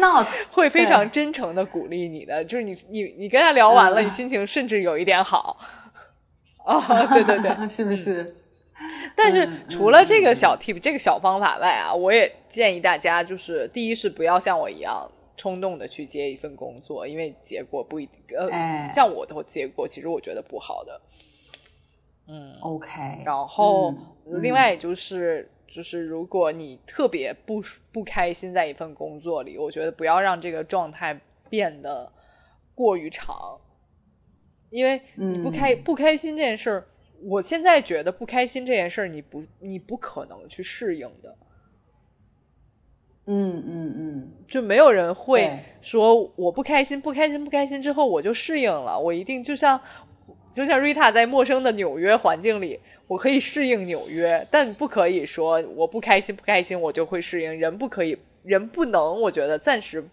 会非常真诚的鼓励你的，就是你你你跟他聊完了，嗯你心情甚至有一点好。啊、对对对，是不是？但是嗯除了这嗯个小 tip、这个小方法外啊，我也建议大家，就是第一是不要像我一样冲动的去接一份工作，因为结果不一定，呃，哎。像我的结果，其实我觉得不好的。嗯，OK，然后嗯另外就是就是如果你特别不不开心在一份工作里，我觉得不要让这个状态变得过于长，因为你不开、不开心这件事儿，我现在觉得不开心这件事儿，你不你不可能去适应的。嗯嗯嗯，就没有人会说我不开心，不开心，不开心之后我就适应了，我一定就像就像瑞塔在陌生的纽约环境里，我可以适应纽约，但不可以说我不开心，不开心我就会适应，人不可以，人不能，我觉得暂时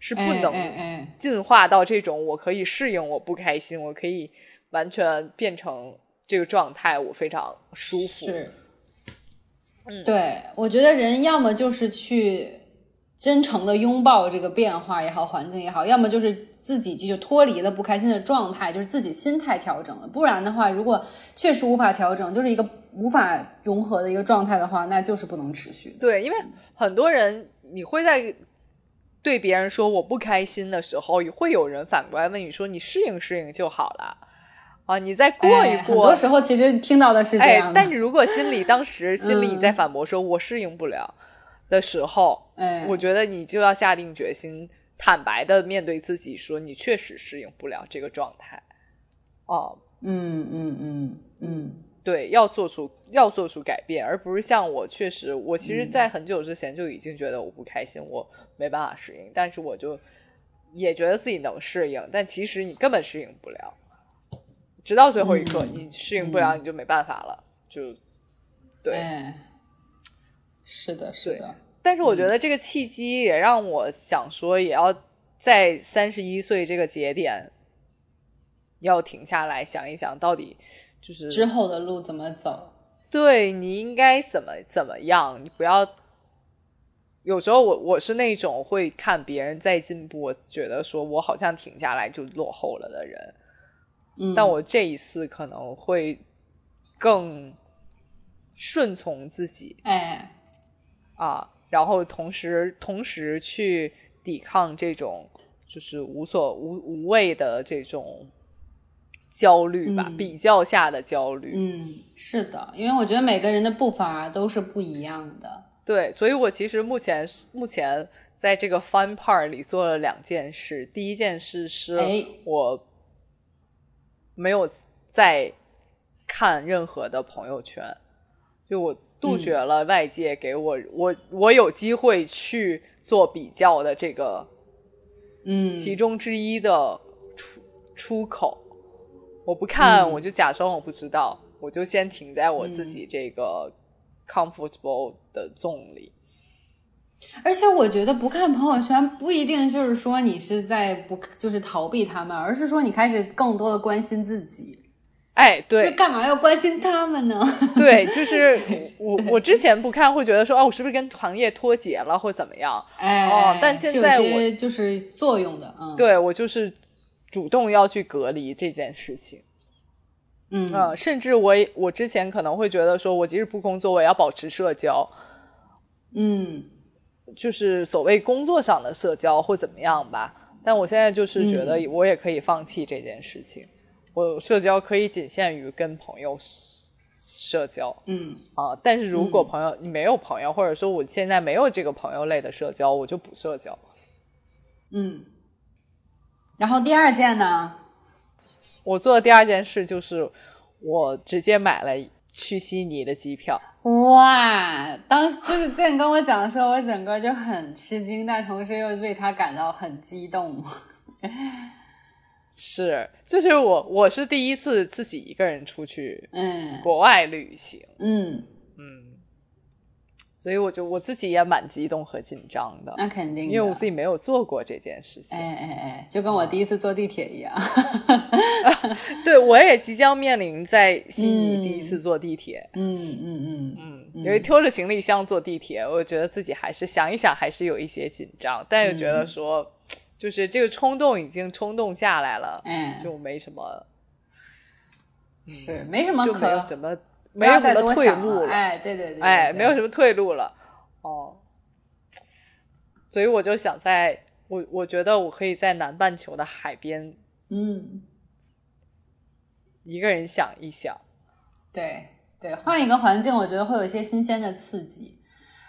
是不哎能进化到这种我可以适应我不开心，我可以完全变成这个状态，我非常舒服。是，嗯对，我觉得人要么就是去真诚的拥抱这个变化也好，环境也好，要么就是自己就脱离了不开心的状态，就是自己心态调整了。不然的话，如果确实无法调整，就是一个无法融合的一个状态的话，那就是不能持续的。对，因为很多人你会在对别人说我不开心的时候，会有人反过来问你说你适应适应就好了啊，你再过一哎很。多时候其实听到的是这哎样，的。但你如果心里当时 心里你在嗯反驳说我适应不了的时候，哎，我觉得你就要下定决心，坦白的面对自己，说你确实适应不了这个状态。哦，嗯嗯嗯嗯，对，要做出要做出改变，而不是像我确实，我其嗯实，在很久之前就已经觉得我不开心，我没办法适应，但是我就也觉得自己能适应，但其实你根本适应不了，直到最后一刻，嗯你适应不了，你就没办法了，就对。哎，是的，是的，但是我觉得这个契机也让我想说，也要在三十一岁这个节点，要停下来想一想，到底就是之后的路怎么走？对你应该怎么怎么样，你不要。有时候我我是那种会看别人在进步，我觉得说我好像停下来就落后了的人，嗯，但我这一次可能会更顺从自己哎，啊，然后同时同时去抵抗这种就是无所无无谓的这种焦虑吧，嗯比较下的焦虑。嗯，是的，因为我觉得每个人的步伐都是不一样的。对，所以我其实目前目前在这个 fun part 里做了两件事。第一件事是哎我没有再看任何的朋友圈，就我杜绝了外界给我、我我有机会去做比较的这个嗯，其中之一的出出口。我不看，嗯。我就假装我不知道，我就先停在我自己这个 comfortable 的 zone 里。而且我觉得不看朋友圈不一定就是说你是在不就是逃避他们，而是说你开始更多的关心自己。哎，这对干嘛要关心他们呢？对，就是我我之前不看会觉得说，哦，我是不是跟行业脱节了或怎么样？哎，哦但现在是有些就是作用的，嗯，，对我就是主动要去隔离这件事情。嗯呃，甚至我也我之前可能会觉得说，我即使不工作，我也要保持社交，嗯就是所谓工作上的社交或怎么样吧。但我现在就是觉得嗯我也可以放弃这件事情，我社交可以仅限于跟朋友社交嗯啊。但是如果嗯朋友、你没有朋友，或者说我现在没有这个朋友类的社交，我就不社交。嗯。然后第二件呢？我做的第二件事就是我直接买了去悉尼的机票。哇，当时就是健跟我讲的时候，我整个就很吃惊，但同时又为他感到很激动。是，就是我我是第一次自己一个人出去嗯国外旅行，嗯，嗯，所以我就我自己也蛮激动和紧张的，那肯定，因为我自己没有做过这件事情。哎哎哎，就跟我第一次坐地铁一样。对，我也即将面临在悉尼嗯第一次坐地铁，嗯嗯嗯嗯，嗯因为拖着行李箱坐地铁，我觉得自己还是想一想还是有一些紧张，但又觉得嗯说，就是这个冲动已经冲动下来了，嗯就没什么，是没什么就没有可什么没有什么退路了，哎，对对对，哎，对没有什么退路了，哦，所以我就想在，我我觉得我可以在南半球的海边嗯，一个人想一想，对对，换一个环境，我觉得会有一些新鲜的刺激。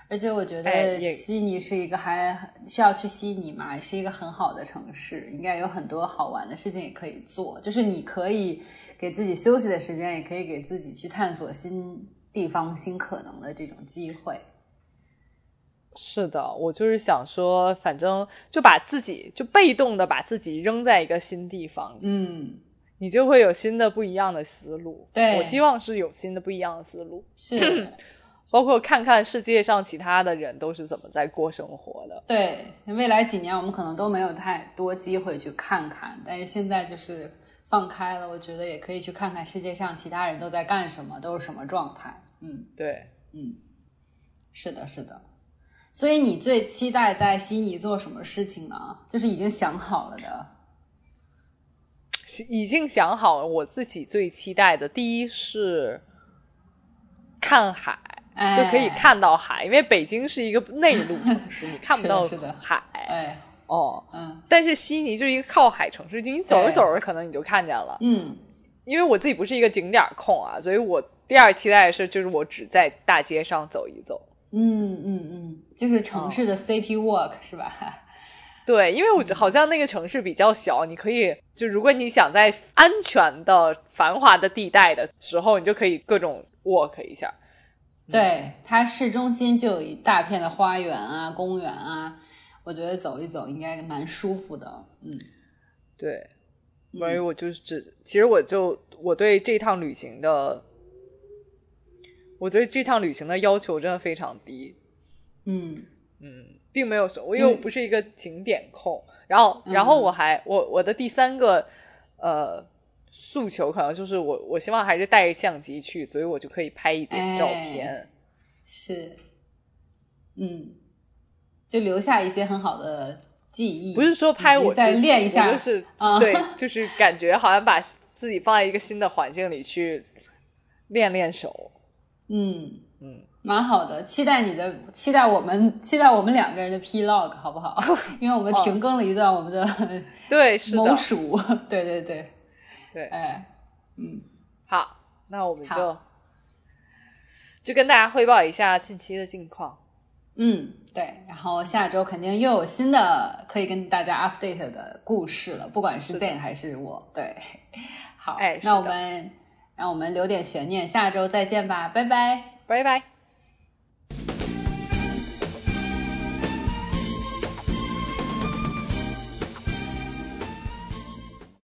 而且我觉得悉尼是一个还需要去悉尼嘛，是一个很好的城市，应该有很多好玩的事情也可以做。就是你可以给自己休息的时间，也可以给自己去探索新地方、新可能的这种机会。是的，我就是想说，反正就把自己就被动的把自己扔在一个新地方，嗯，你就会有新的不一样的思路。对我希望是有新的不一样的思路，是，包括看看世界上其他的人都是怎么在过生活的。对，未来几年我们可能都没有太多机会去看看，但是现在就是放开了，我觉得也可以去看看世界上其他人都在干什么，都是什么状态。嗯对，嗯，是的，是的。所以你最期待在悉尼做什么事情呢？就是已经想好了的。已经想好了我自己最期待的，第一是看海。哎，就可以看到海，因为北京是一个内陆城市，你看不到是的海。哎，哦，嗯但是悉尼就是一个靠海城市，就你走着走着，可能你就看见了。嗯因为我自己不是一个景点控啊，所以我第二期待的是，就是我只在大街上走一走。嗯嗯嗯，就是城市的 city walk、是吧？对，因为我嗯好像那个城市比较小，你可以就如果你想在安全的繁华的地带的时候，你就可以各种 walk 一下。对，它市中心就有一大片的花园啊、公园啊，我觉得走一走应该蛮舒服的。嗯，对，嗯所以我就是只，其实我就我对这趟旅行的，我对这趟旅行的要求真的非常低。嗯嗯，并没有说，我因为我不是一个景点控，然后嗯然后我还我我的第三个呃诉求可能就是我我希望还是带着相机去，所以我就可以拍一点照片。是，嗯，就留下一些很好的记忆。不是说拍我再练一下，就是、啊对，就是感觉好像把自己放在一个新的环境里去练练手。嗯，嗯，蛮好的，期待你的，期待我们，期待我们两个人的 Plog 好不好？因为我们哦停更了一段我们的 对，是的某，鼠，对对对，对，哎，嗯，好，那我们就就跟大家汇报一下近期的近况。嗯，对，然后下周肯定又有新的可以跟大家 update 的故事了，不管是 Zen 还是我，对，好，哎那我们让我们留点悬念，下周再见吧，拜拜。拜拜。